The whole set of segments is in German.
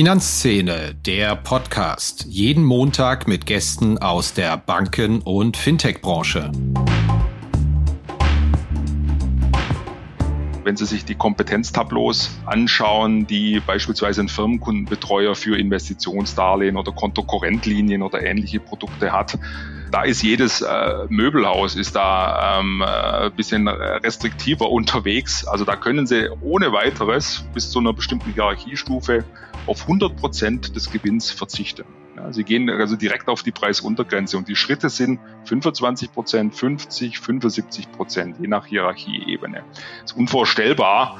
Finanzszene, der Podcast. Jeden Montag mit Gästen aus der Banken- und Fintech-Branche. Wenn Sie sich die Kompetenztableaus anschauen, die beispielsweise ein Firmenkundenbetreuer für Investitionsdarlehen oder Kontokorrentlinien oder ähnliche Produkte hat, da ist jedes äh, Möbelhaus ist da ähm, ein äh, bisschen restriktiver unterwegs. Also da können Sie ohne weiteres bis zu einer bestimmten Hierarchiestufe auf 100 Prozent des Gewinns verzichten. Ja, Sie gehen also direkt auf die Preisuntergrenze und die Schritte sind 25 Prozent, 50, 75 Prozent, je nach Hierarchieebene. Ist unvorstellbar.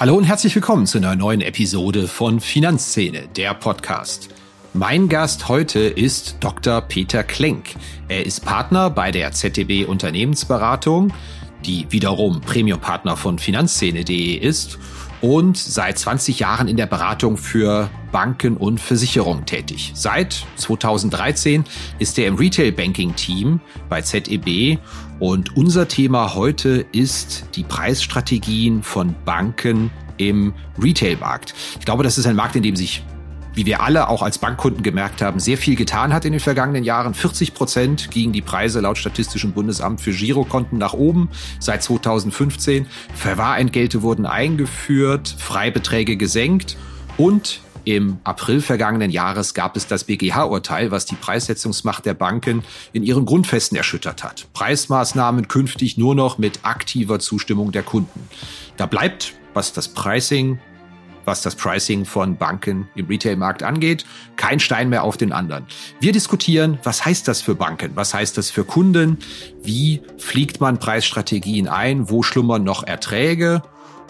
Hallo und herzlich willkommen zu einer neuen Episode von Finanzszene, der Podcast. Mein Gast heute ist Dr. Peter Klenk. Er ist Partner bei der ZDB Unternehmensberatung die wiederum Premium-Partner von Finanzszene.de ist und seit 20 Jahren in der Beratung für Banken und Versicherungen tätig. Seit 2013 ist er im Retail Banking Team bei ZEB und unser Thema heute ist die Preisstrategien von Banken im Retailmarkt. Ich glaube, das ist ein Markt, in dem sich wie wir alle auch als Bankkunden gemerkt haben, sehr viel getan hat in den vergangenen Jahren. 40 Prozent gingen die Preise laut Statistischem Bundesamt für Girokonten nach oben seit 2015. Verwahrentgelte wurden eingeführt, Freibeträge gesenkt und im April vergangenen Jahres gab es das BGH-Urteil, was die Preissetzungsmacht der Banken in ihren Grundfesten erschüttert hat. Preismaßnahmen künftig nur noch mit aktiver Zustimmung der Kunden. Da bleibt, was das Pricing was das Pricing von Banken im Retailmarkt angeht. Kein Stein mehr auf den anderen. Wir diskutieren, was heißt das für Banken? Was heißt das für Kunden? Wie fliegt man Preisstrategien ein? Wo schlummern noch Erträge?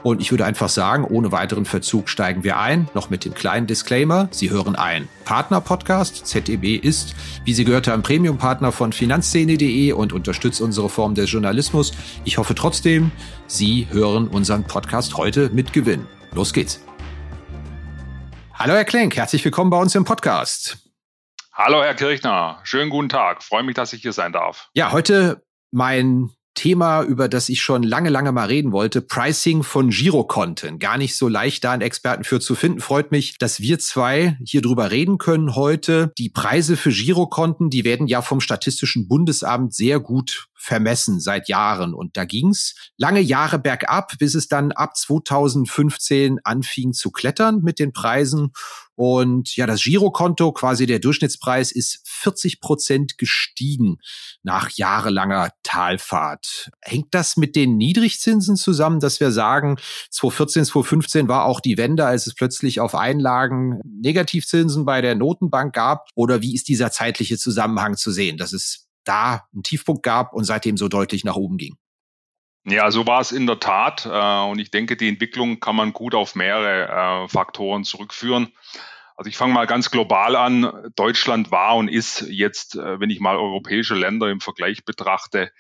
Und ich würde einfach sagen, ohne weiteren Verzug steigen wir ein, noch mit dem kleinen Disclaimer. Sie hören ein Partner-Podcast. ZEB ist, wie Sie gehört haben, Premium-Partner von Finanzszene.de und unterstützt unsere Form des Journalismus. Ich hoffe trotzdem, Sie hören unseren Podcast heute mit Gewinn. Los geht's. Hallo Herr Klenk, herzlich willkommen bei uns im Podcast. Hallo Herr Kirchner, schönen guten Tag. Freue mich, dass ich hier sein darf. Ja, heute mein Thema, über das ich schon lange, lange mal reden wollte, Pricing von Girokonten. Gar nicht so leicht, da einen Experten für zu finden. Freut mich, dass wir zwei hier drüber reden können heute. Die Preise für Girokonten, die werden ja vom Statistischen Bundesamt sehr gut vermessen seit Jahren. Und da ging's lange Jahre bergab, bis es dann ab 2015 anfing zu klettern mit den Preisen. Und ja, das Girokonto, quasi der Durchschnittspreis, ist 40 Prozent gestiegen nach jahrelanger Talfahrt. Hängt das mit den Niedrigzinsen zusammen, dass wir sagen, 2014, 2015 war auch die Wende, als es plötzlich auf Einlagen Negativzinsen bei der Notenbank gab? Oder wie ist dieser zeitliche Zusammenhang zu sehen, dass es da einen Tiefpunkt gab und seitdem so deutlich nach oben ging? Ja, so war es in der Tat. Äh, und ich denke, die Entwicklung kann man gut auf mehrere äh, Faktoren zurückführen. Also ich fange mal ganz global an. Deutschland war und ist jetzt, äh, wenn ich mal europäische Länder im Vergleich betrachte,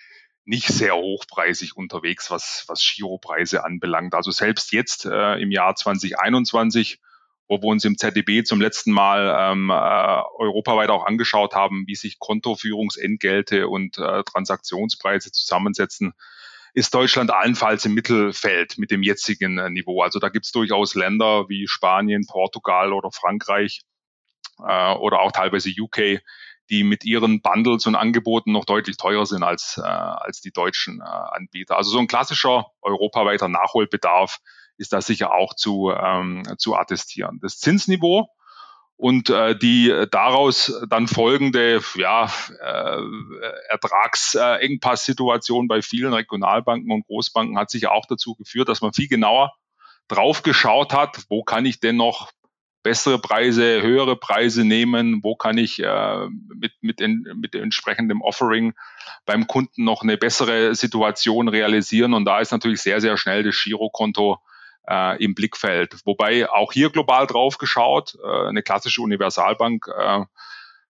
nicht sehr hochpreisig unterwegs, was, was Giropreise anbelangt. Also selbst jetzt äh, im Jahr 2021, wo wir uns im ZDB zum letzten Mal ähm, äh, europaweit auch angeschaut haben, wie sich Kontoführungsentgelte und äh, Transaktionspreise zusammensetzen, ist Deutschland allenfalls im Mittelfeld mit dem jetzigen äh, Niveau. Also da gibt es durchaus Länder wie Spanien, Portugal oder Frankreich äh, oder auch teilweise UK, die mit ihren Bundles und Angeboten noch deutlich teurer sind als, äh, als die deutschen äh, Anbieter. Also so ein klassischer europaweiter Nachholbedarf ist da sicher auch zu, ähm, zu attestieren. Das Zinsniveau und äh, die daraus dann folgende ja, äh, Ertragsengpass-Situation bei vielen Regionalbanken und Großbanken hat sich auch dazu geführt, dass man viel genauer drauf geschaut hat, wo kann ich denn noch bessere Preise, höhere Preise nehmen, wo kann ich äh, mit, mit, in, mit entsprechendem Offering beim Kunden noch eine bessere Situation realisieren. Und da ist natürlich sehr, sehr schnell das Girokonto äh, im Blickfeld. Wobei auch hier global drauf geschaut, äh, eine klassische Universalbank äh,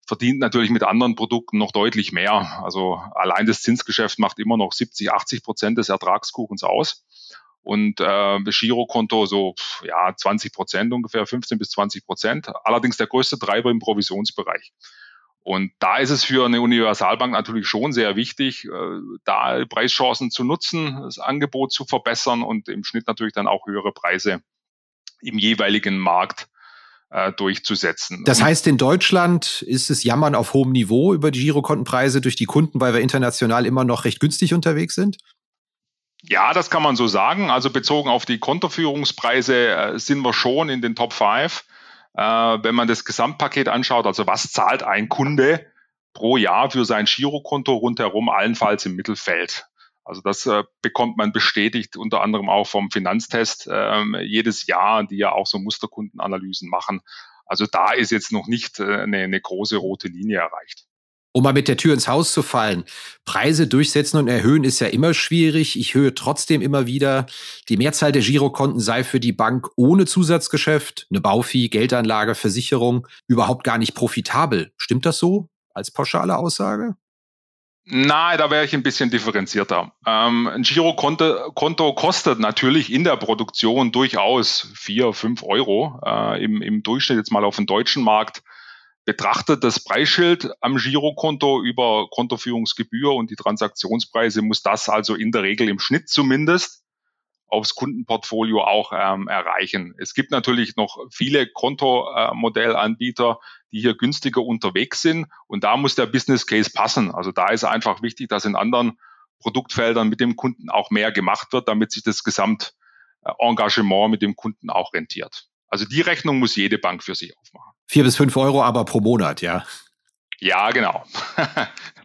verdient natürlich mit anderen Produkten noch deutlich mehr. Also allein das Zinsgeschäft macht immer noch 70, 80 Prozent des Ertragskuchens aus. Und äh, das Girokonto so ja 20 Prozent ungefähr, 15 bis 20 Prozent. Allerdings der größte Treiber im Provisionsbereich. Und da ist es für eine Universalbank natürlich schon sehr wichtig, äh, da Preischancen zu nutzen, das Angebot zu verbessern und im Schnitt natürlich dann auch höhere Preise im jeweiligen Markt äh, durchzusetzen. Das heißt, in Deutschland ist es Jammern auf hohem Niveau über die Girokontenpreise durch die Kunden, weil wir international immer noch recht günstig unterwegs sind? Ja, das kann man so sagen. Also bezogen auf die Kontoführungspreise äh, sind wir schon in den Top 5. Äh, wenn man das Gesamtpaket anschaut, also was zahlt ein Kunde pro Jahr für sein Girokonto rundherum, allenfalls im Mittelfeld. Also das äh, bekommt man bestätigt, unter anderem auch vom Finanztest äh, jedes Jahr, die ja auch so Musterkundenanalysen machen. Also da ist jetzt noch nicht äh, eine, eine große rote Linie erreicht. Um mal mit der Tür ins Haus zu fallen. Preise durchsetzen und erhöhen ist ja immer schwierig. Ich höre trotzdem immer wieder, die Mehrzahl der Girokonten sei für die Bank ohne Zusatzgeschäft, eine Baufi, Geldanlage, Versicherung überhaupt gar nicht profitabel. Stimmt das so als pauschale Aussage? Nein, da wäre ich ein bisschen differenzierter. Ähm, ein Girokonto Konto kostet natürlich in der Produktion durchaus vier, fünf Euro äh, im, im Durchschnitt jetzt mal auf dem deutschen Markt betrachtet das Preisschild am Girokonto über Kontoführungsgebühr und die Transaktionspreise muss das also in der Regel im Schnitt zumindest aufs Kundenportfolio auch ähm, erreichen. Es gibt natürlich noch viele Kontomodellanbieter, die hier günstiger unterwegs sind und da muss der Business Case passen. Also da ist einfach wichtig, dass in anderen Produktfeldern mit dem Kunden auch mehr gemacht wird, damit sich das Gesamtengagement mit dem Kunden auch rentiert. Also die Rechnung muss jede Bank für sich aufmachen. Vier bis fünf Euro aber pro Monat, ja. Ja, genau.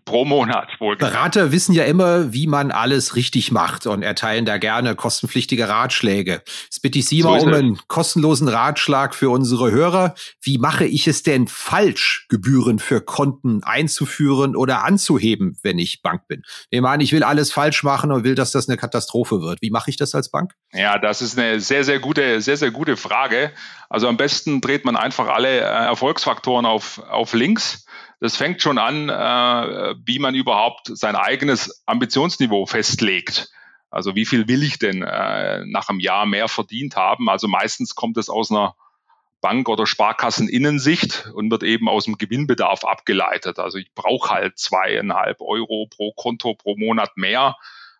Pro Monat wohl. Berater wissen ja immer, wie man alles richtig macht und erteilen da gerne kostenpflichtige Ratschläge. Jetzt bitte ich Sie so mal um einen kostenlosen Ratschlag für unsere Hörer. Wie mache ich es denn falsch, Gebühren für Konten einzuführen oder anzuheben, wenn ich Bank bin? Ich meine, ich will alles falsch machen und will, dass das eine Katastrophe wird. Wie mache ich das als Bank? Ja, das ist eine sehr, sehr gute, sehr, sehr gute Frage. Also am besten dreht man einfach alle äh, Erfolgsfaktoren auf, auf links das fängt schon an, äh, wie man überhaupt sein eigenes Ambitionsniveau festlegt. Also wie viel will ich denn äh, nach einem Jahr mehr verdient haben? Also meistens kommt es aus einer Bank- oder Sparkasseninnensicht und wird eben aus dem Gewinnbedarf abgeleitet. Also ich brauche halt zweieinhalb Euro pro Konto pro Monat mehr,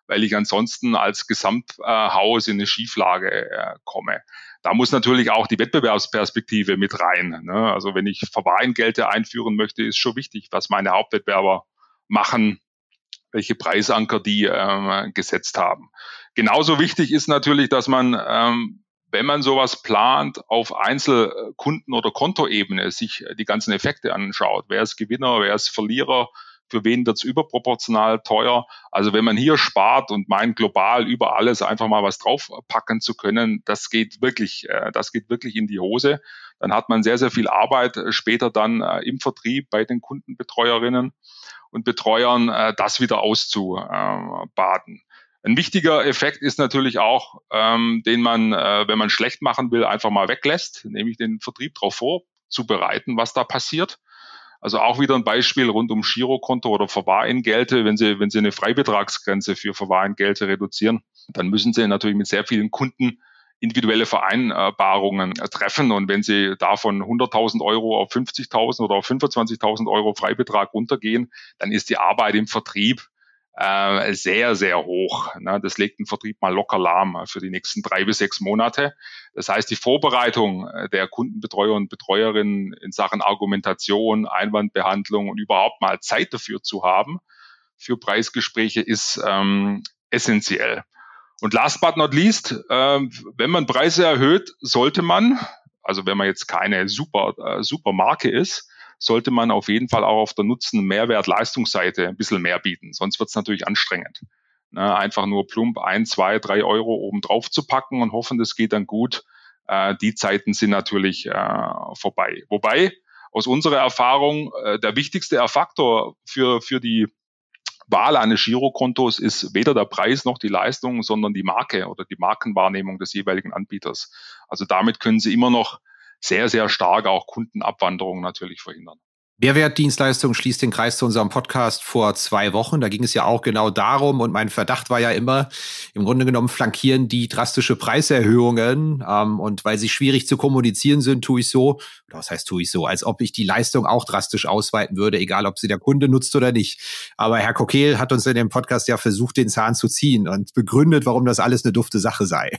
weil ich ansonsten als Gesamthaus in eine Schieflage äh, komme da muss natürlich auch die Wettbewerbsperspektive mit rein. Ne? Also wenn ich Verwahrentgelte einführen möchte, ist schon wichtig, was meine Hauptwettbewerber machen, welche Preisanker die ähm, gesetzt haben. Genauso wichtig ist natürlich, dass man, ähm, wenn man sowas plant, auf Einzelkunden- oder Kontoebene sich die ganzen Effekte anschaut. Wer ist Gewinner, wer ist Verlierer, für wen wird es überproportional teuer. Also wenn man hier spart und meint, global über alles einfach mal was draufpacken zu können, das geht wirklich, äh, das geht wirklich in die Hose. Dann hat man sehr, sehr viel Arbeit äh, später dann äh, im Vertrieb bei den Kundenbetreuerinnen und Betreuern, äh, das wieder auszubaden. Ein wichtiger Effekt ist natürlich auch, ähm, den man, äh, wenn man schlecht machen will, einfach mal weglässt, nämlich den Vertrieb darauf vorzubereiten, was da passiert. Also auch wieder ein Beispiel rund um Girokonto oder Verwahrentgelte. Wenn Sie, wenn Sie eine Freibetragsgrenze für Verwahrentgelte reduzieren, dann müssen Sie natürlich mit sehr vielen Kunden individuelle Vereinbarungen treffen. Und wenn Sie davon 100.000 Euro auf 50.000 oder auf 25.000 Euro Freibetrag runtergehen, dann ist die Arbeit im Vertrieb äh, sehr, sehr hoch. Ne? Das legt den Vertrieb mal locker lahm für die nächsten drei bis sechs Monate. Das heißt, die Vorbereitung äh, der Kundenbetreuer und Betreuerinnen in Sachen Argumentation, Einwandbehandlung und überhaupt mal Zeit dafür zu haben für Preisgespräche ist ähm, essentiell. Und last but not least, äh, wenn man Preise erhöht, sollte man, also wenn man jetzt keine super, äh, super Marke ist, sollte man auf jeden Fall auch auf der Nutzen-Mehrwert-Leistungsseite ein bisschen mehr bieten. Sonst wird es natürlich anstrengend. Ne, einfach nur plump ein, zwei, drei Euro oben drauf zu packen und hoffen, das geht dann gut. Äh, die Zeiten sind natürlich äh, vorbei. Wobei aus unserer Erfahrung äh, der wichtigste Faktor für, für die Wahl eines Girokontos ist weder der Preis noch die Leistung, sondern die Marke oder die Markenwahrnehmung des jeweiligen Anbieters. Also damit können Sie immer noch sehr, sehr stark auch Kundenabwanderung natürlich verhindern. Mehrwertdienstleistung schließt den Kreis zu unserem Podcast vor zwei Wochen. Da ging es ja auch genau darum und mein Verdacht war ja immer, im Grunde genommen flankieren die drastische Preiserhöhungen ähm, und weil sie schwierig zu kommunizieren sind, tue ich so, was heißt tue ich so, als ob ich die Leistung auch drastisch ausweiten würde, egal ob sie der Kunde nutzt oder nicht. Aber Herr Kokel hat uns in dem Podcast ja versucht, den Zahn zu ziehen und begründet, warum das alles eine dufte Sache sei.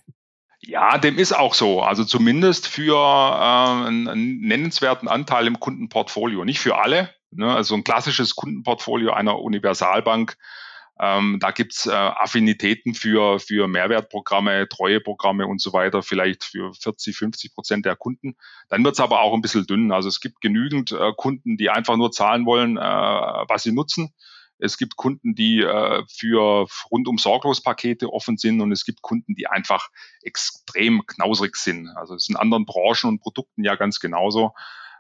Ja, dem ist auch so. Also zumindest für äh, einen nennenswerten Anteil im Kundenportfolio. Nicht für alle. Ne? Also ein klassisches Kundenportfolio einer Universalbank. Ähm, da gibt's äh, Affinitäten für, für Mehrwertprogramme, Treueprogramme und so weiter, vielleicht für 40, 50 Prozent der Kunden. Dann wird's aber auch ein bisschen dünn. Also es gibt genügend äh, Kunden, die einfach nur zahlen wollen, äh, was sie nutzen. Es gibt Kunden, die äh, für rundum sorglos Pakete offen sind und es gibt Kunden, die einfach extrem knausrig sind. Also es ist in anderen Branchen und Produkten ja ganz genauso.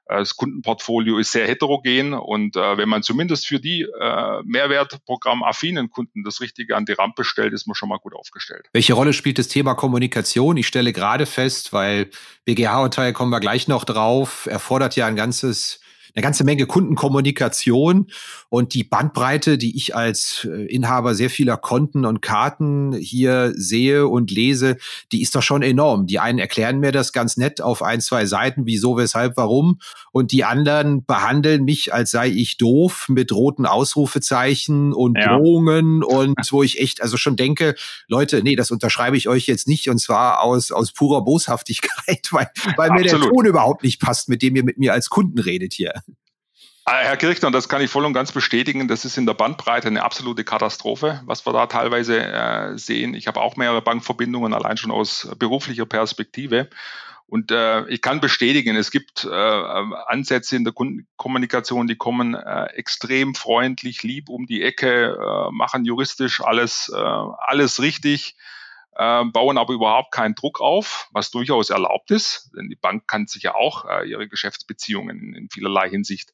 Das Kundenportfolio ist sehr heterogen und äh, wenn man zumindest für die äh, Mehrwertprogramm-affinen Kunden das Richtige an die Rampe stellt, ist man schon mal gut aufgestellt. Welche Rolle spielt das Thema Kommunikation? Ich stelle gerade fest, weil BGH-Urteil kommen wir gleich noch drauf, erfordert ja ein ganzes eine ganze Menge Kundenkommunikation und die Bandbreite, die ich als äh, Inhaber sehr vieler Konten und Karten hier sehe und lese, die ist doch schon enorm. Die einen erklären mir das ganz nett auf ein, zwei Seiten, wieso, weshalb, warum. Und die anderen behandeln mich, als sei ich doof mit roten Ausrufezeichen und ja. Drohungen und wo ich echt also schon denke, Leute, nee, das unterschreibe ich euch jetzt nicht und zwar aus, aus purer Boshaftigkeit, weil, weil mir der Ton überhaupt nicht passt, mit dem ihr mit mir als Kunden redet hier. Ah, Herr Kirchner, das kann ich voll und ganz bestätigen. Das ist in der Bandbreite eine absolute Katastrophe, was wir da teilweise äh, sehen. Ich habe auch mehrere Bankverbindungen, allein schon aus beruflicher Perspektive. Und äh, ich kann bestätigen, es gibt äh, Ansätze in der Kundenkommunikation, die kommen äh, extrem freundlich, lieb um die Ecke, äh, machen juristisch alles, äh, alles richtig, äh, bauen aber überhaupt keinen Druck auf, was durchaus erlaubt ist. Denn die Bank kann sich ja auch äh, ihre Geschäftsbeziehungen in, in vielerlei Hinsicht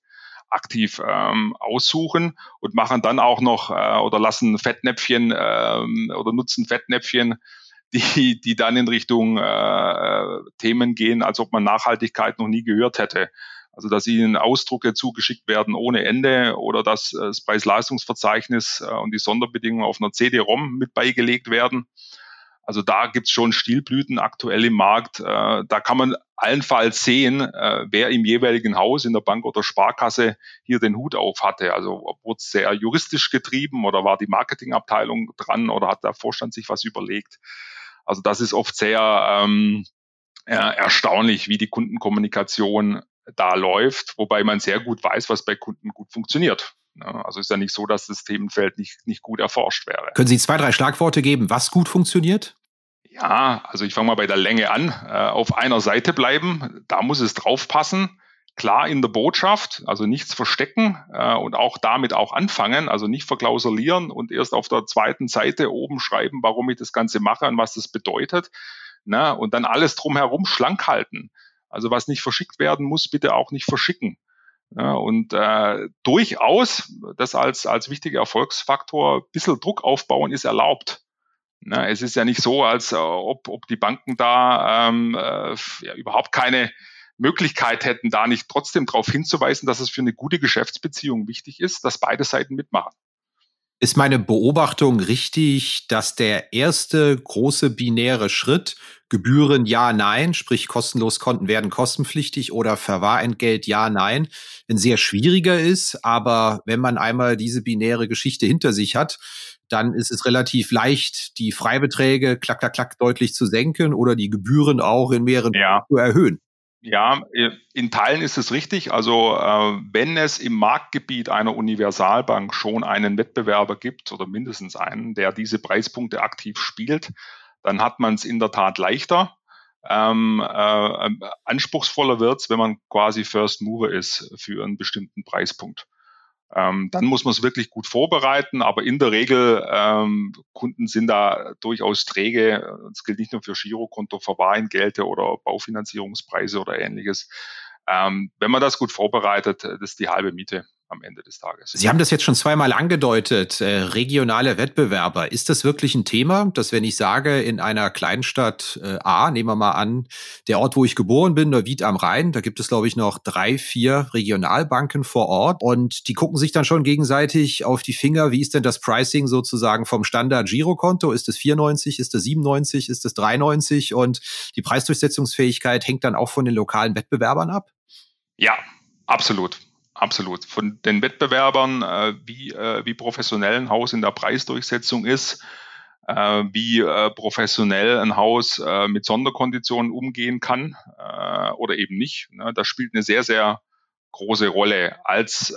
aktiv ähm, aussuchen und machen dann auch noch äh, oder lassen Fettnäpfchen ähm, oder nutzen Fettnäpfchen, die, die dann in Richtung äh, Themen gehen, als ob man Nachhaltigkeit noch nie gehört hätte. Also dass ihnen Ausdrucke zugeschickt werden ohne Ende oder dass äh, das Preis-Leistungsverzeichnis äh, und die Sonderbedingungen auf einer CD-ROM mit beigelegt werden. Also da gibt's schon Stilblüten aktuell im Markt. Äh, da kann man allenfalls sehen, äh, wer im jeweiligen Haus in der Bank oder Sparkasse hier den Hut auf hatte. Also wurde es sehr juristisch getrieben oder war die Marketingabteilung dran oder hat der Vorstand sich was überlegt. Also das ist oft sehr ähm, äh, erstaunlich, wie die Kundenkommunikation da läuft, wobei man sehr gut weiß, was bei Kunden gut funktioniert. Also ist ja nicht so, dass das Themenfeld nicht, nicht gut erforscht wäre. Können Sie zwei, drei Schlagworte geben, was gut funktioniert? Ja, also ich fange mal bei der Länge an. Äh, auf einer Seite bleiben, da muss es draufpassen. Klar in der Botschaft, also nichts verstecken äh, und auch damit auch anfangen, also nicht verklausulieren und erst auf der zweiten Seite oben schreiben, warum ich das Ganze mache und was das bedeutet. Ne? Und dann alles drumherum schlank halten. Also was nicht verschickt werden muss, bitte auch nicht verschicken. Ja, und äh, durchaus, das als, als wichtiger Erfolgsfaktor, ein bisschen Druck aufbauen ist erlaubt. Na, es ist ja nicht so, als äh, ob, ob die Banken da ähm, äh, ja, überhaupt keine Möglichkeit hätten, da nicht trotzdem darauf hinzuweisen, dass es für eine gute Geschäftsbeziehung wichtig ist, dass beide Seiten mitmachen. Ist meine Beobachtung richtig, dass der erste große binäre Schritt Gebühren ja, nein, sprich kostenlos Konten werden kostenpflichtig oder Verwahrentgelt ja, nein, ein sehr schwieriger ist. Aber wenn man einmal diese binäre Geschichte hinter sich hat, dann ist es relativ leicht, die Freibeträge klack, klack, klack deutlich zu senken oder die Gebühren auch in mehreren ja. zu erhöhen. Ja, in Teilen ist es richtig. Also äh, wenn es im Marktgebiet einer Universalbank schon einen Wettbewerber gibt oder mindestens einen, der diese Preispunkte aktiv spielt, dann hat man es in der Tat leichter. Ähm, äh, anspruchsvoller wird's, wenn man quasi First Mover ist für einen bestimmten Preispunkt. Ähm, dann muss man es wirklich gut vorbereiten, aber in der Regel, ähm, Kunden sind da durchaus träge. Das gilt nicht nur für Girokonto, Verwahrentgelte oder Baufinanzierungspreise oder ähnliches. Ähm, wenn man das gut vorbereitet, das ist die halbe Miete. Am Ende des Tages. Sie haben das jetzt schon zweimal angedeutet, äh, regionale Wettbewerber. Ist das wirklich ein Thema, dass wenn ich sage, in einer Kleinstadt äh, A, nehmen wir mal an, der Ort, wo ich geboren bin, Neuwied am Rhein, da gibt es, glaube ich, noch drei, vier Regionalbanken vor Ort und die gucken sich dann schon gegenseitig auf die Finger, wie ist denn das Pricing sozusagen vom Standard-Girokonto? Ist es 94, ist es 97, ist es 93 und die Preisdurchsetzungsfähigkeit hängt dann auch von den lokalen Wettbewerbern ab? Ja, absolut. Absolut. Von den Wettbewerbern, äh, wie, äh, wie professionell ein Haus in der Preisdurchsetzung ist, äh, wie äh, professionell ein Haus äh, mit Sonderkonditionen umgehen kann äh, oder eben nicht. Ne? Das spielt eine sehr, sehr große Rolle. Als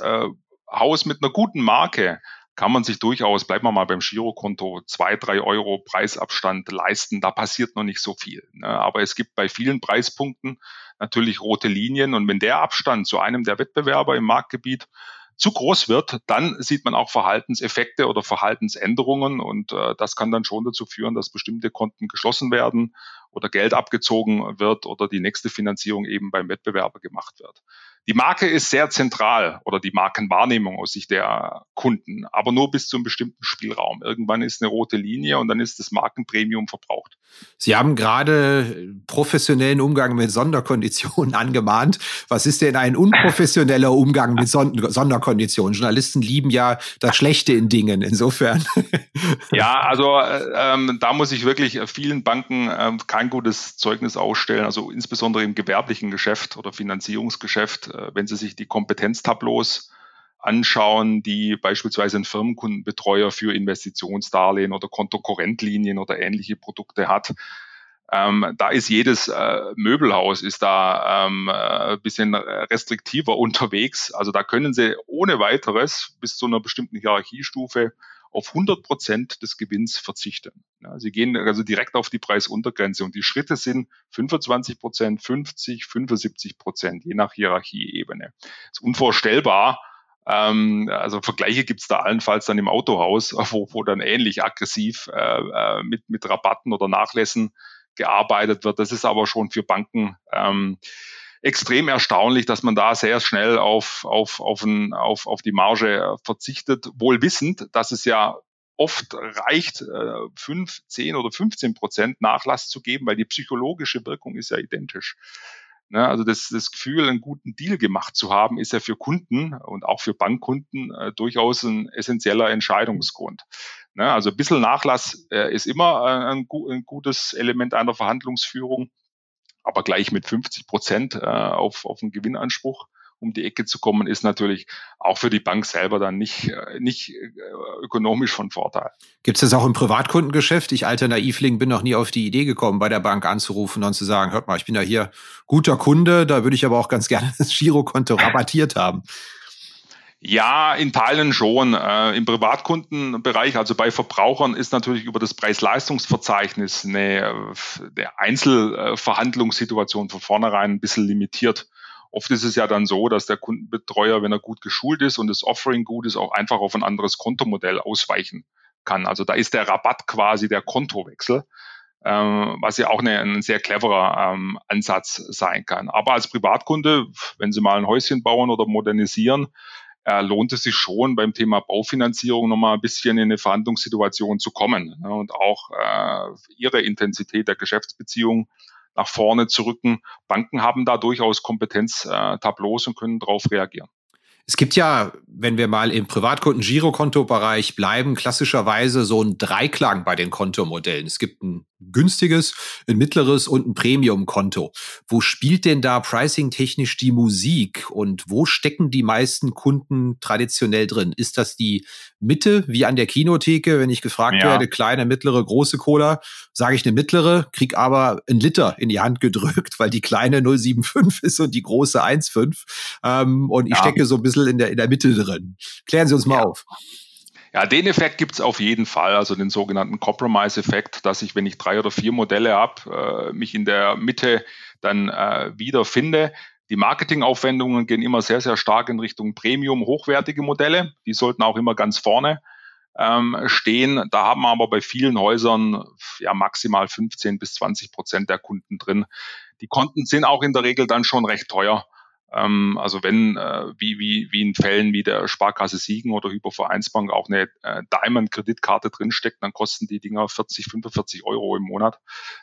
Haus mit einer guten Marke kann man sich durchaus, bleiben wir mal beim Girokonto, zwei, drei Euro Preisabstand leisten. Da passiert noch nicht so viel. Ne? Aber es gibt bei vielen Preispunkten natürlich rote Linien. Und wenn der Abstand zu einem der Wettbewerber im Marktgebiet zu groß wird, dann sieht man auch Verhaltenseffekte oder Verhaltensänderungen und äh, das kann dann schon dazu führen, dass bestimmte Konten geschlossen werden oder Geld abgezogen wird oder die nächste Finanzierung eben beim Wettbewerber gemacht wird. Die Marke ist sehr zentral oder die Markenwahrnehmung aus Sicht der Kunden, aber nur bis zu einem bestimmten Spielraum. Irgendwann ist eine rote Linie und dann ist das Markenpremium verbraucht. Sie haben gerade professionellen Umgang mit Sonderkonditionen angemahnt. Was ist denn ein unprofessioneller Umgang mit Sonderkonditionen? Journalisten lieben ja das Schlechte in Dingen, insofern. Ja, also äh, ähm, da muss ich wirklich vielen Banken äh, kein gutes Zeugnis ausstellen, also insbesondere im gewerblichen Geschäft oder Finanzierungsgeschäft wenn Sie sich die Kompetenztableaus anschauen, die beispielsweise ein Firmenkundenbetreuer für Investitionsdarlehen oder Kontokorrentlinien oder ähnliche Produkte hat. Ähm, da ist jedes äh, Möbelhaus ist da ähm, äh, bisschen restriktiver unterwegs. Also da können Sie ohne weiteres bis zu einer bestimmten Hierarchiestufe auf 100 Prozent des Gewinns verzichten. Ja, sie gehen also direkt auf die Preisuntergrenze und die Schritte sind 25 Prozent, 50, 75 Prozent, je nach Hierarchieebene. Ist unvorstellbar. Ähm, also Vergleiche gibt es da allenfalls dann im Autohaus, wo, wo dann ähnlich aggressiv äh, äh, mit, mit Rabatten oder Nachlässen gearbeitet wird. Das ist aber schon für Banken ähm, extrem erstaunlich, dass man da sehr schnell auf, auf, auf, ein, auf, auf die Marge äh, verzichtet, wohl wissend, dass es ja oft reicht, äh, fünf, zehn oder 15 Prozent Nachlass zu geben, weil die psychologische Wirkung ist ja identisch. Ne, also das, das Gefühl, einen guten Deal gemacht zu haben, ist ja für Kunden und auch für Bankkunden äh, durchaus ein essentieller Entscheidungsgrund. Ne, also ein bisschen Nachlass ist immer ein, ein, gutes Element einer Verhandlungsführung aber gleich mit 50 Prozent äh, auf, auf einen Gewinnanspruch um die Ecke zu kommen, ist natürlich auch für die Bank selber dann nicht, äh, nicht äh, ökonomisch von Vorteil. Gibt es das auch im Privatkundengeschäft? Ich alter Naivling bin noch nie auf die Idee gekommen, bei der Bank anzurufen und zu sagen, hört mal, ich bin ja hier guter Kunde, da würde ich aber auch ganz gerne das Girokonto rabattiert haben. Ja, in Teilen schon. Äh, Im Privatkundenbereich, also bei Verbrauchern, ist natürlich über das Preis-Leistungs-Verzeichnis eine, eine Einzelverhandlungssituation von vornherein ein bisschen limitiert. Oft ist es ja dann so, dass der Kundenbetreuer, wenn er gut geschult ist und das Offering gut ist, auch einfach auf ein anderes Kontomodell ausweichen kann. Also da ist der Rabatt quasi der Kontowechsel, ähm, was ja auch eine, ein sehr cleverer ähm, Ansatz sein kann. Aber als Privatkunde, wenn Sie mal ein Häuschen bauen oder modernisieren, äh, lohnt es sich schon beim Thema Baufinanzierung nochmal ein bisschen in eine Verhandlungssituation zu kommen ne, und auch äh, ihre Intensität der Geschäftsbeziehung nach vorne zu rücken. Banken haben da durchaus Kompetenztableaus und können darauf reagieren. Es gibt ja, wenn wir mal im Privatkunden-Girokonto-Bereich bleiben, klassischerweise so ein Dreiklang bei den Kontomodellen. Es gibt ein günstiges, ein mittleres und ein Premium-Konto. Wo spielt denn da pricing-technisch die Musik und wo stecken die meisten Kunden traditionell drin? Ist das die Mitte, wie an der Kinotheke, wenn ich gefragt ja. werde, kleine, mittlere, große Cola, sage ich eine mittlere, krieg aber ein Liter in die Hand gedrückt, weil die kleine 075 ist und die große 1,5 ähm, und ich ja. stecke so ein bisschen bisschen in der, in der Mitte drin. Klären Sie uns mal ja. auf. Ja, den Effekt gibt es auf jeden Fall, also den sogenannten Compromise-Effekt, dass ich, wenn ich drei oder vier Modelle habe, äh, mich in der Mitte dann äh, wiederfinde. Die Marketingaufwendungen gehen immer sehr, sehr stark in Richtung Premium, hochwertige Modelle. Die sollten auch immer ganz vorne ähm, stehen. Da haben wir aber bei vielen Häusern ja maximal 15 bis 20 Prozent der Kunden drin. Die Konten sind auch in der Regel dann schon recht teuer. Ähm, also wenn, äh, wie, wie, wie in Fällen wie der Sparkasse Siegen oder Hypovereinsbank auch eine äh, Diamond-Kreditkarte drinsteckt, dann kosten die Dinger 40, 45 Euro im Monat.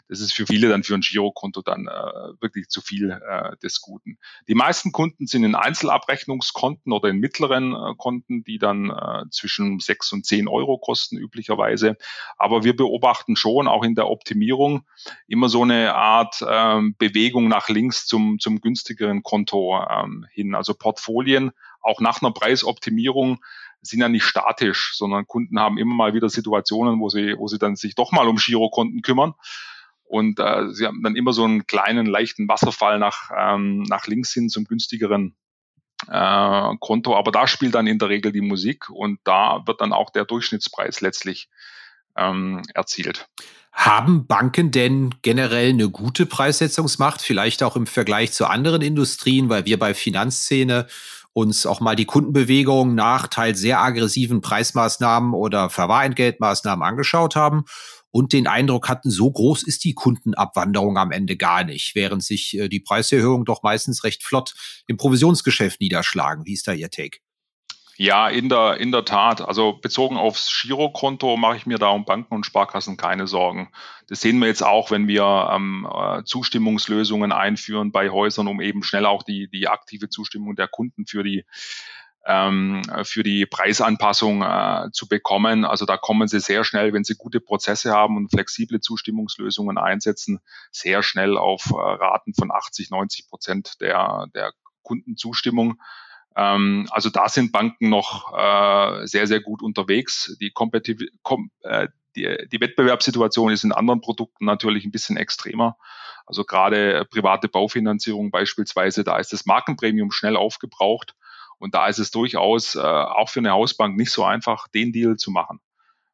Das ist für viele dann für ein Girokonto dann äh, wirklich zu viel äh, des Guten. Die meisten Kunden sind in Einzelabrechnungskonten oder in mittleren äh, Konten, die dann äh, zwischen 6 und 10 Euro kosten üblicherweise. Aber wir beobachten schon auch in der Optimierung immer so eine Art äh, Bewegung nach links zum, zum günstigeren Konto ähm, hin. Also Portfolien auch nach einer Preisoptimierung sind ja nicht statisch, sondern Kunden haben immer mal wieder Situationen, wo sie, wo sie dann sich doch mal um Girokonten kümmern. Und äh, sie haben dann immer so einen kleinen, leichten Wasserfall nach, ähm, nach links hin zum günstigeren äh, Konto. Aber da spielt dann in der Regel die Musik und da wird dann auch der Durchschnittspreis letztlich ähm, erzielt. Haben Banken denn generell eine gute Preissetzungsmacht, vielleicht auch im Vergleich zu anderen Industrien, weil wir bei Finanzszene uns auch mal die Kundenbewegung nach teils sehr aggressiven Preismaßnahmen oder Verwahrentgeltmaßnahmen angeschaut haben und den Eindruck hatten, so groß ist die Kundenabwanderung am Ende gar nicht, während sich äh, die Preiserhöhungen doch meistens recht flott im Provisionsgeschäft niederschlagen. Wie ist da Ihr Take? Ja, in der, in der Tat. Also bezogen aufs Girokonto mache ich mir da um Banken und Sparkassen keine Sorgen. Das sehen wir jetzt auch, wenn wir ähm, äh, Zustimmungslösungen einführen bei Häusern, um eben schnell auch die, die aktive Zustimmung der Kunden für die ähm, für die Preisanpassung äh, zu bekommen. Also da kommen sie sehr schnell, wenn sie gute Prozesse haben und flexible Zustimmungslösungen einsetzen, sehr schnell auf äh, Raten von 80, 90 Prozent der, der Kundenzustimmung. Ähm, also da sind Banken noch äh, sehr, sehr gut unterwegs. Die, Kompetitiv kom äh, die, die Wettbewerbssituation ist in anderen Produkten natürlich ein bisschen extremer. Also gerade private Baufinanzierung beispielsweise, da ist das Markenpremium schnell aufgebraucht. Und da ist es durchaus äh, auch für eine Hausbank nicht so einfach, den Deal zu machen.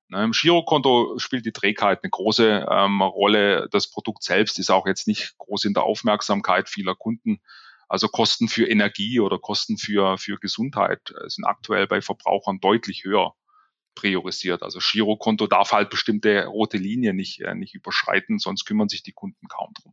Ne, Im Girokonto spielt die Trägheit eine große ähm, Rolle. Das Produkt selbst ist auch jetzt nicht groß in der Aufmerksamkeit vieler Kunden. Also Kosten für Energie oder Kosten für, für Gesundheit äh, sind aktuell bei Verbrauchern deutlich höher priorisiert. Also Girokonto darf halt bestimmte rote Linien nicht, äh, nicht überschreiten, sonst kümmern sich die Kunden kaum drum.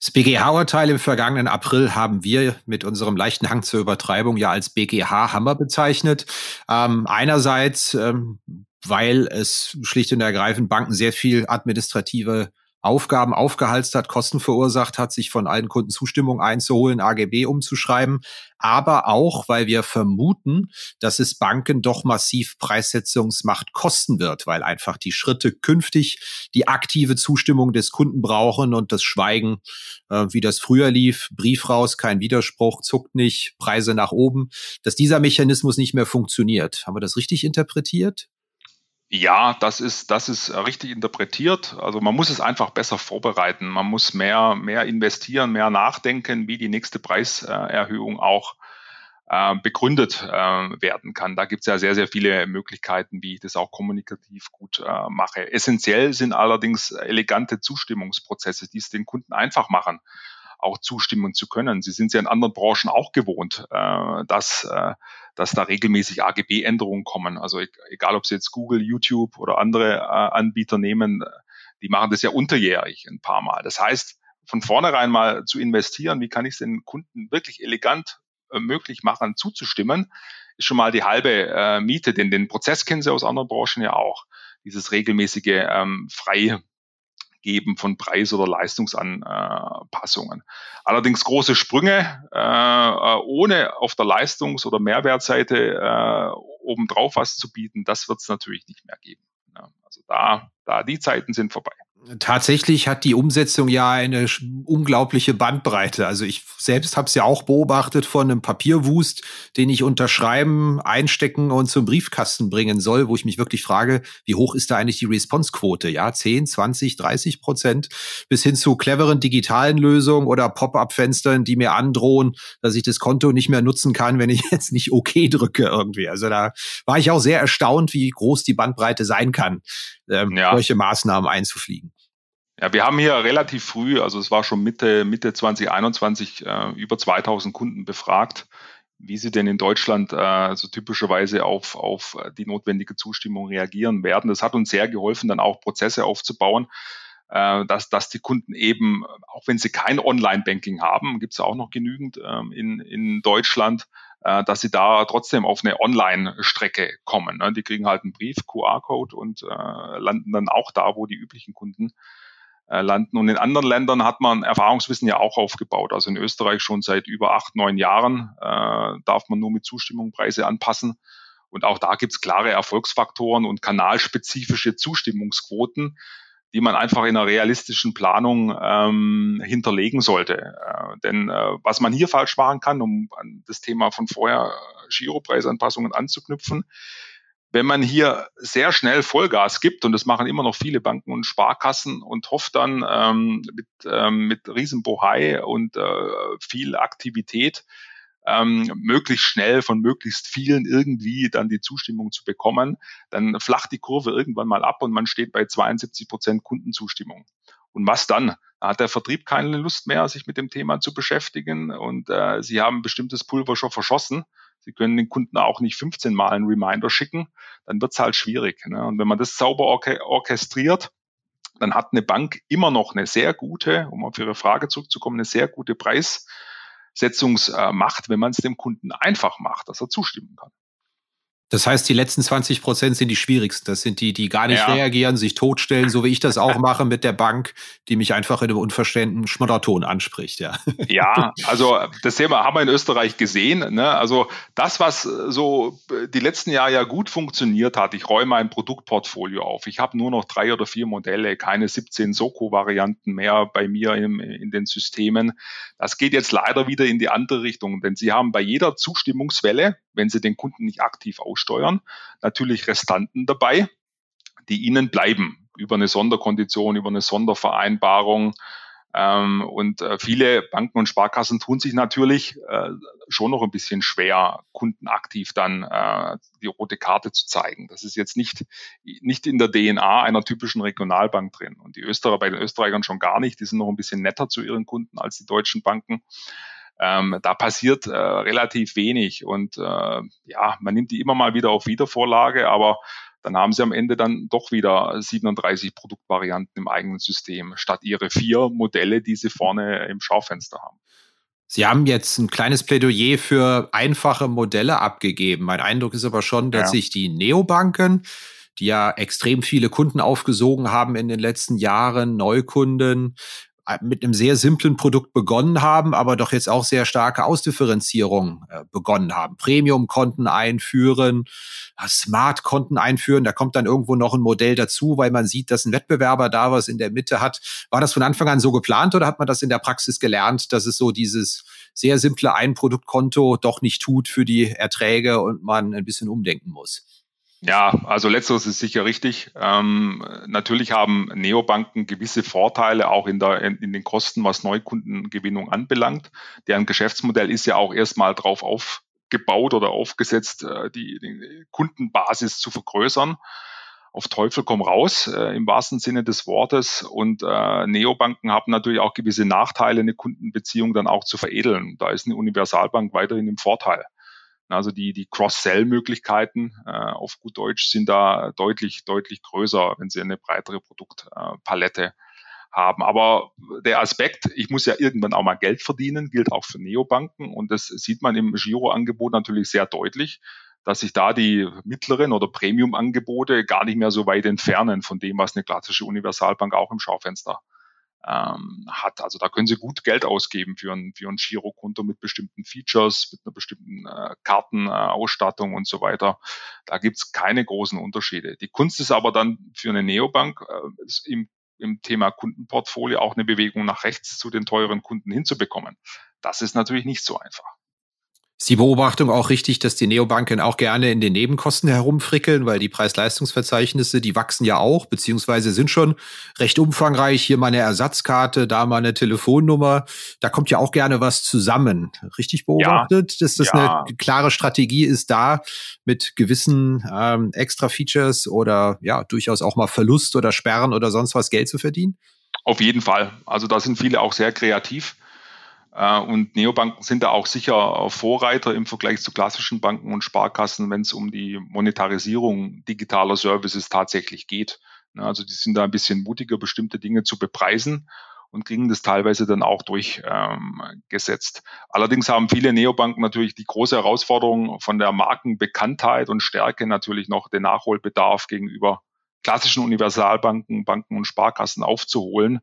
Das BGH-Urteil im vergangenen April haben wir mit unserem leichten Hang zur Übertreibung ja als BGH-Hammer bezeichnet. Ähm, einerseits, ähm, weil es schlicht und ergreifend Banken sehr viel administrative Aufgaben aufgehalst hat, Kosten verursacht hat, sich von allen Kunden Zustimmung einzuholen, AGB umzuschreiben, aber auch, weil wir vermuten, dass es Banken doch massiv Preissetzungsmacht kosten wird, weil einfach die Schritte künftig die aktive Zustimmung des Kunden brauchen und das Schweigen, äh, wie das früher lief, Brief raus, kein Widerspruch, zuckt nicht, Preise nach oben, dass dieser Mechanismus nicht mehr funktioniert. Haben wir das richtig interpretiert? Ja, das ist, das ist richtig interpretiert. Also man muss es einfach besser vorbereiten. Man muss mehr, mehr investieren, mehr nachdenken, wie die nächste Preiserhöhung auch äh, begründet äh, werden kann. Da gibt es ja sehr, sehr viele Möglichkeiten, wie ich das auch kommunikativ gut äh, mache. Essentiell sind allerdings elegante Zustimmungsprozesse, die es den Kunden einfach machen auch zustimmen zu können. Sie sind ja in anderen Branchen auch gewohnt, äh, dass, äh, dass da regelmäßig AGB-Änderungen kommen. Also egal, ob Sie jetzt Google, YouTube oder andere äh, Anbieter nehmen, die machen das ja unterjährig ein paar Mal. Das heißt, von vornherein mal zu investieren, wie kann ich es den Kunden wirklich elegant äh, möglich machen, zuzustimmen, ist schon mal die halbe äh, Miete, denn den Prozess kennen Sie aus anderen Branchen ja auch. Dieses regelmäßige ähm, frei geben von Preis- oder Leistungsanpassungen. Allerdings große Sprünge, äh, äh, ohne auf der Leistungs- oder Mehrwertseite äh, obendrauf was zu bieten, das wird es natürlich nicht mehr geben. Also da, da die Zeiten sind vorbei. Tatsächlich hat die Umsetzung ja eine unglaubliche Bandbreite. Also ich selbst habe es ja auch beobachtet von einem Papierwust, den ich unterschreiben, einstecken und zum Briefkasten bringen soll, wo ich mich wirklich frage, wie hoch ist da eigentlich die Responsequote? Ja, 10, 20, 30 Prozent bis hin zu cleveren digitalen Lösungen oder Pop-up-Fenstern, die mir androhen, dass ich das Konto nicht mehr nutzen kann, wenn ich jetzt nicht OK drücke irgendwie. Also da war ich auch sehr erstaunt, wie groß die Bandbreite sein kann, ähm, ja. solche Maßnahmen einzufliegen. Ja, wir haben hier relativ früh, also es war schon Mitte, Mitte 2021, äh, über 2000 Kunden befragt, wie sie denn in Deutschland äh, so typischerweise auf, auf die notwendige Zustimmung reagieren werden. Das hat uns sehr geholfen, dann auch Prozesse aufzubauen. äh, dass, dass die Kunden eben, auch wenn sie kein Online-Banking haben, gibt es auch noch genügend ähm, in, in Deutschland, äh, dass sie da trotzdem auf eine Online-Strecke kommen. Ne? Die kriegen halt einen Brief, QR-Code und äh, landen dann auch da, wo die üblichen Kunden äh, landen. Und in anderen Ländern hat man Erfahrungswissen ja auch aufgebaut. Also in Österreich schon seit über acht, neun Jahren äh, darf man nur mit Zustimmung Preise anpassen. Und auch da gibt es klare Erfolgsfaktoren und kanalspezifische Zustimmungsquoten, die man einfach in einer realistischen Planung ähm, hinterlegen sollte. Äh, denn äh, was man hier falsch machen kann, um an das Thema von vorher äh, Giropreisanpassungen anzuknüpfen, wenn man hier sehr schnell Vollgas gibt, und das machen immer noch viele Banken und Sparkassen und hofft dann ähm, mit, ähm, mit Riesenbohai und äh, viel Aktivität, ähm, möglichst schnell von möglichst vielen irgendwie dann die Zustimmung zu bekommen, dann flacht die Kurve irgendwann mal ab und man steht bei 72 Prozent Kundenzustimmung. Und was dann? Da hat der Vertrieb keine Lust mehr, sich mit dem Thema zu beschäftigen und äh, sie haben bestimmtes Pulver schon verschossen. Sie können den Kunden auch nicht 15 Mal einen Reminder schicken, dann wird es halt schwierig. Ne? Und wenn man das sauber orche orchestriert, dann hat eine Bank immer noch eine sehr gute, um auf Ihre Frage zurückzukommen, eine sehr gute Preis, Setzungsmacht, wenn man es dem Kunden einfach macht, dass er zustimmen kann. Das heißt, die letzten 20 Prozent sind die schwierigsten. Das sind die, die gar nicht ja. reagieren, sich totstellen, so wie ich das auch mache mit der Bank, die mich einfach in einem unverständlichen Schmodderton anspricht. Ja, ja also das Thema haben wir in Österreich gesehen. Ne? Also das, was so die letzten Jahre ja gut funktioniert hat, ich räume ein Produktportfolio auf. Ich habe nur noch drei oder vier Modelle, keine 17 Soko-Varianten mehr bei mir im, in den Systemen. Das geht jetzt leider wieder in die andere Richtung, denn Sie haben bei jeder Zustimmungswelle, wenn Sie den Kunden nicht aktiv aussteuern, natürlich Restanten dabei, die Ihnen bleiben über eine Sonderkondition, über eine Sondervereinbarung. Ähm, und äh, viele Banken und Sparkassen tun sich natürlich äh, schon noch ein bisschen schwer, Kunden aktiv dann äh, die rote Karte zu zeigen. Das ist jetzt nicht, nicht in der DNA einer typischen Regionalbank drin. Und die Österreicher, bei den Österreichern schon gar nicht, die sind noch ein bisschen netter zu ihren Kunden als die deutschen Banken. Ähm, da passiert äh, relativ wenig und äh, ja, man nimmt die immer mal wieder auf Wiedervorlage, aber dann haben sie am Ende dann doch wieder 37 Produktvarianten im eigenen System, statt ihre vier Modelle, die sie vorne im Schaufenster haben. Sie haben jetzt ein kleines Plädoyer für einfache Modelle abgegeben. Mein Eindruck ist aber schon, dass ja. sich die Neobanken, die ja extrem viele Kunden aufgesogen haben in den letzten Jahren, Neukunden, mit einem sehr simplen Produkt begonnen haben, aber doch jetzt auch sehr starke Ausdifferenzierung äh, begonnen haben. Premium-Konten einführen, Smart-Konten einführen, da kommt dann irgendwo noch ein Modell dazu, weil man sieht, dass ein Wettbewerber da was in der Mitte hat. War das von Anfang an so geplant oder hat man das in der Praxis gelernt, dass es so dieses sehr simple Ein-Produktkonto doch nicht tut für die Erträge und man ein bisschen umdenken muss? Ja, also letzteres ist sicher richtig. Ähm, natürlich haben Neobanken gewisse Vorteile auch in, der, in, in, den Kosten, was Neukundengewinnung anbelangt. Deren Geschäftsmodell ist ja auch erstmal drauf aufgebaut oder aufgesetzt, äh, die, die Kundenbasis zu vergrößern. Auf Teufel komm raus, äh, im wahrsten Sinne des Wortes. Und äh, Neobanken haben natürlich auch gewisse Nachteile, eine Kundenbeziehung dann auch zu veredeln. Da ist eine Universalbank weiterhin im Vorteil. Also die, die Cross-Sell-Möglichkeiten äh, auf gut Deutsch sind da deutlich, deutlich größer, wenn Sie eine breitere Produktpalette haben. Aber der Aspekt, ich muss ja irgendwann auch mal Geld verdienen, gilt auch für Neobanken. Und das sieht man im Giro-Angebot natürlich sehr deutlich, dass sich da die mittleren oder Premium-Angebote gar nicht mehr so weit entfernen von dem, was eine klassische Universalbank auch im Schaufenster ähm, hat. Also da können Sie gut Geld ausgeben für ein, für ein Girokonto mit bestimmten Features, mit einer bestimmten äh, Kartenausstattung äh, und so weiter. Da gibt's keine großen Unterschiede. Die Kunst ist aber dann für eine Neobank äh, im, im Thema Kundenportfolio auch eine Bewegung nach rechts zu den teuren Kunden hinzubekommen. Das ist natürlich nicht so einfach. Ist die Beobachtung auch richtig, dass die Neobanken auch gerne in den Nebenkosten herumfrickeln, weil die Preis-Leistungsverzeichnisse, die wachsen ja auch, beziehungsweise sind schon recht umfangreich. Hier mal eine Ersatzkarte, da mal eine Telefonnummer. Da kommt ja auch gerne was zusammen. Richtig beobachtet, ja, dass das ja. eine klare Strategie ist, da mit gewissen ähm, Extra-Features oder ja, durchaus auch mal Verlust oder Sperren oder sonst was Geld zu verdienen? Auf jeden Fall. Also da sind viele auch sehr kreativ und Neobanken sind da auch sicher Vorreiter im Vergleich zu klassischen Banken und Sparkassen, wenn es um die Monetarisierung digitaler Services tatsächlich geht. Also die sind da ein bisschen mutiger, bestimmte Dinge zu bepreisen und kriegen das teilweise dann auch durchgesetzt. Ähm, Allerdings haben viele Neobanken natürlich die große Herausforderung von der Markenbekanntheit und Stärke natürlich noch den Nachholbedarf gegenüber klassischen Universalbanken, Banken und Sparkassen aufzuholen.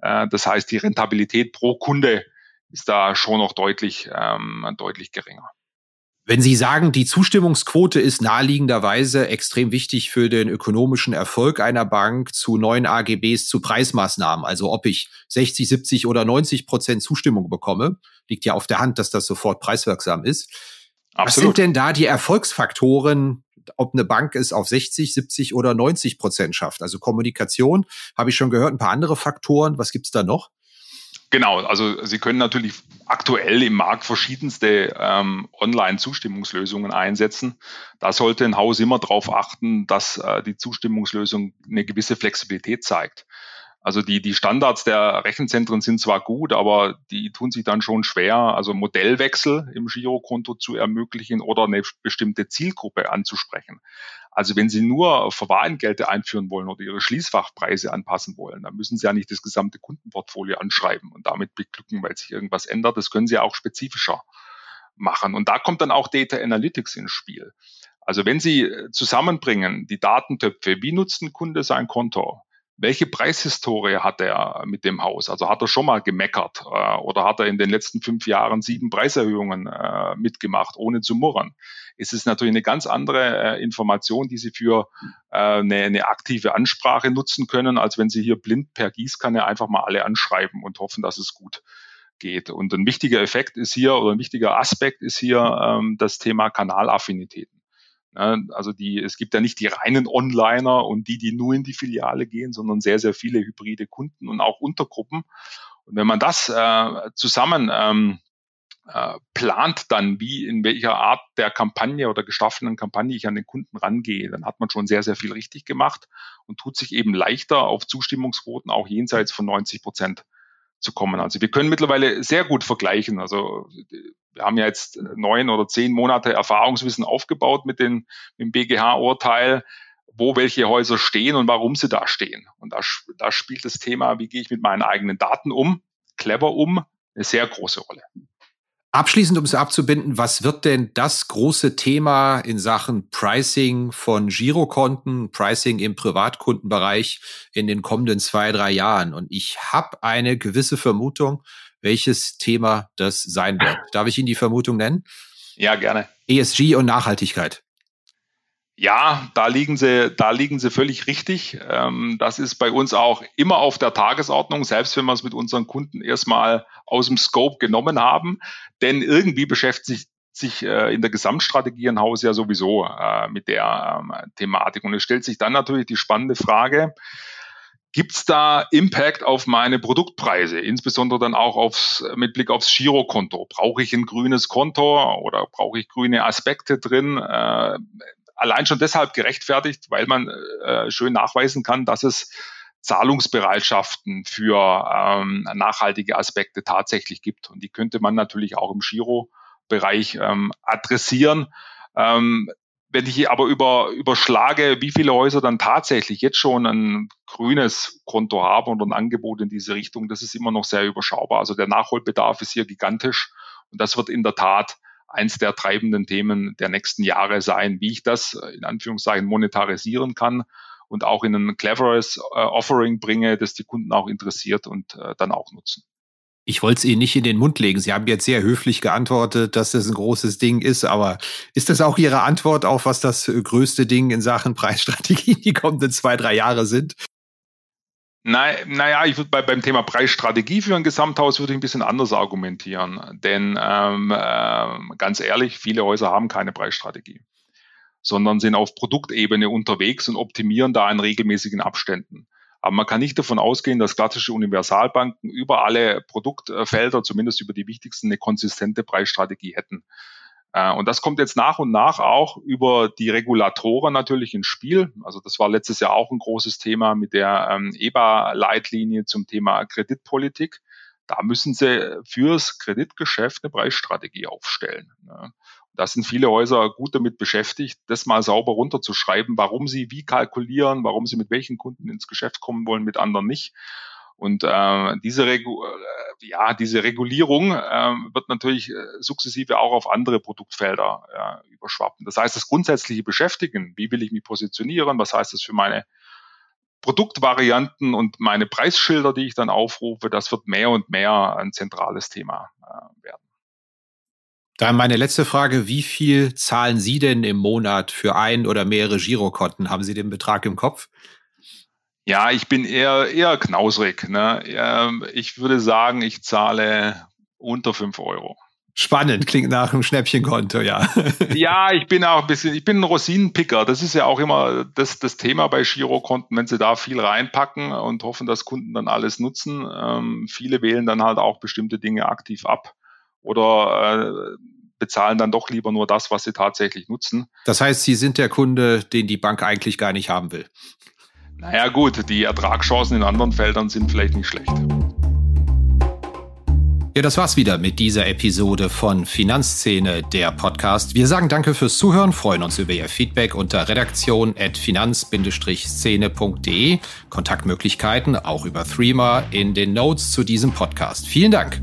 Äh, das heißt, die Rentabilität pro Kunde ist da schon noch deutlich, ähm, deutlich geringer. Wenn Sie sagen, die Zustimmungsquote ist naheliegenderweise extrem wichtig für den ökonomischen Erfolg einer Bank zu neuen AGBs, zu Preismaßnahmen, also ob ich 60, 70 oder 90 Prozent Zustimmung bekomme, liegt ja auf der Hand, dass das sofort preiswirksam ist. Absolut. Was sind denn da die Erfolgsfaktoren, ob eine Bank es auf 60, 70 oder 90 Prozent schafft? Also Kommunikation, habe ich schon gehört, ein paar andere Faktoren. Was gibt's da noch? Genau, also Sie können natürlich aktuell im Markt verschiedenste ähm, Online-Zustimmungslösungen einsetzen. Da sollte ein Haus immer darauf achten, dass äh, die Zustimmungslösung eine gewisse Flexibilität zeigt. Also die, die Standards der Rechenzentren sind zwar gut, aber die tun sich dann schon schwer, also Modellwechsel im Girokonto zu ermöglichen oder eine bestimmte Zielgruppe anzusprechen. Also wenn Sie nur Verwahrentgelte einführen wollen oder Ihre Schließfachpreise anpassen wollen, dann müssen Sie ja nicht das gesamte Kundenportfolio anschreiben und damit beglücken, weil sich irgendwas ändert. Das können Sie ja auch spezifischer machen. Und da kommt dann auch Data Analytics ins Spiel. Also wenn Sie zusammenbringen die Datentöpfe, wie nutzt ein Kunde sein Konto? Welche Preishistorie hat er mit dem Haus? Also hat er schon mal gemeckert äh, oder hat er in den letzten fünf Jahren sieben Preiserhöhungen äh, mitgemacht, ohne zu murren? Es ist natürlich eine ganz andere äh, Information, die Sie für äh, eine, eine aktive Ansprache nutzen können, als wenn Sie hier blind per Gießkanne einfach mal alle anschreiben und hoffen, dass es gut geht. Und ein wichtiger Effekt ist hier oder ein wichtiger Aspekt ist hier ähm, das Thema Kanalaffinitäten. Also die, es gibt ja nicht die reinen Onliner und die, die nur in die Filiale gehen, sondern sehr, sehr viele hybride Kunden und auch Untergruppen. Und wenn man das äh, zusammen ähm, äh, plant dann, wie in welcher Art der Kampagne oder gestaffelten Kampagne ich an den Kunden rangehe, dann hat man schon sehr, sehr viel richtig gemacht und tut sich eben leichter auf Zustimmungsquoten auch jenseits von 90 Prozent zu kommen. Also wir können mittlerweile sehr gut vergleichen. Also wir haben ja jetzt neun oder zehn Monate Erfahrungswissen aufgebaut mit, den, mit dem BGH-Urteil, wo welche Häuser stehen und warum sie da stehen. Und da, da spielt das Thema, wie gehe ich mit meinen eigenen Daten um, clever um, eine sehr große Rolle. Abschließend, um es abzubinden, was wird denn das große Thema in Sachen Pricing von Girokonten, Pricing im Privatkundenbereich in den kommenden zwei, drei Jahren? Und ich habe eine gewisse Vermutung, welches Thema das sein wird. Darf ich Ihnen die Vermutung nennen? Ja, gerne. ESG und Nachhaltigkeit. Ja, da liegen sie, da liegen sie völlig richtig. Ähm, das ist bei uns auch immer auf der Tagesordnung, selbst wenn wir es mit unseren Kunden erstmal aus dem Scope genommen haben. Denn irgendwie beschäftigt sich, äh, in der Gesamtstrategie ein Haus ja sowieso äh, mit der ähm, Thematik. Und es stellt sich dann natürlich die spannende Frage, Gibt es da Impact auf meine Produktpreise, insbesondere dann auch aufs, mit Blick aufs Girokonto? Brauche ich ein grünes Konto oder brauche ich grüne Aspekte drin? Äh, allein schon deshalb gerechtfertigt, weil man äh, schön nachweisen kann, dass es Zahlungsbereitschaften für ähm, nachhaltige Aspekte tatsächlich gibt. Und die könnte man natürlich auch im Giro-Bereich ähm, adressieren. Ähm, wenn ich aber über, überschlage, wie viele Häuser dann tatsächlich jetzt schon ein grünes Konto haben und ein Angebot in diese Richtung, das ist immer noch sehr überschaubar. Also der Nachholbedarf ist hier gigantisch und das wird in der Tat eins der treibenden Themen der nächsten Jahre sein, wie ich das in Anführungszeichen monetarisieren kann und auch in ein cleveres äh, Offering bringe, das die Kunden auch interessiert und äh, dann auch nutzen. Ich wollte es Ihnen nicht in den Mund legen. Sie haben jetzt sehr höflich geantwortet, dass das ein großes Ding ist. Aber ist das auch Ihre Antwort auf, was das äh, größte Ding in Sachen Preisstrategie die kommenden zwei, drei Jahre sind? Nein, naja, ich würde bei, beim Thema Preisstrategie für ein Gesamthaus würde ich ein bisschen anders argumentieren. Denn ähm, äh, ganz ehrlich, viele Häuser haben keine Preisstrategie, sondern sind auf Produktebene unterwegs und optimieren da in regelmäßigen Abständen. Aber man kann nicht davon ausgehen, dass klassische Universalbanken über alle Produktfelder, zumindest über die wichtigsten, eine konsistente Preisstrategie hätten. Äh, und das kommt jetzt nach und nach auch über die Regulatoren natürlich ins Spiel. Also das war letztes Jahr auch ein großes Thema mit der ähm, EBA-Leitlinie zum Thema Kreditpolitik. da müssen sie fürs Kreditgeschäft eine Preisstrategie aufstellen. Da sind viele Häuser gut damit beschäftigt, das mal sauber runterzuschreiben, warum sie wie kalkulieren, warum sie mit welchen Kunden ins Geschäft kommen wollen, mit anderen nicht. Und äh, diese, Regu äh, ja, diese Regulierung äh, wird natürlich äh, sukzessive auch auf andere Produktfelder äh, überschwappen. Das heißt, das grundsätzliche Beschäftigen, wie will ich mich positionieren, was heißt das für meine Produktvarianten und meine Preisschilder, die ich dann aufrufe, das wird mehr und mehr ein zentrales Thema äh, werden. Dann meine letzte Frage, wie viel zahlen Sie denn im Monat für ein oder mehrere Girokonten? Haben Sie den Betrag im Kopf? Ja, ich bin eher, eher knausrig. Ne? Ähm, ich würde sagen, ich zahle unter fünf Euro. Spannend, klingt nach einem Schnäppchenkonto, ja. ja, ich bin auch ein bisschen, ich bin ein Rosinenpicker. Das ist ja auch immer das, das Thema bei Girokonten, wenn sie da viel reinpacken und hoffen, dass Kunden dann alles nutzen. Ähm, viele wählen dann halt auch bestimmte Dinge aktiv ab oder äh, bezahlen dann doch lieber nur das, was sie tatsächlich nutzen. Das heißt, Sie sind der Kunde, den die Bank eigentlich gar nicht haben will. Naja gut, die Ertragschancen in anderen Feldern sind vielleicht nicht schlecht. Ja, das war's wieder mit dieser Episode von Finanzszene, der Podcast. Wir sagen danke fürs Zuhören, freuen uns über Ihr Feedback unter redaktion.finanz-szene.de. Kontaktmöglichkeiten auch über Threema in den Notes zu diesem Podcast. Vielen Dank.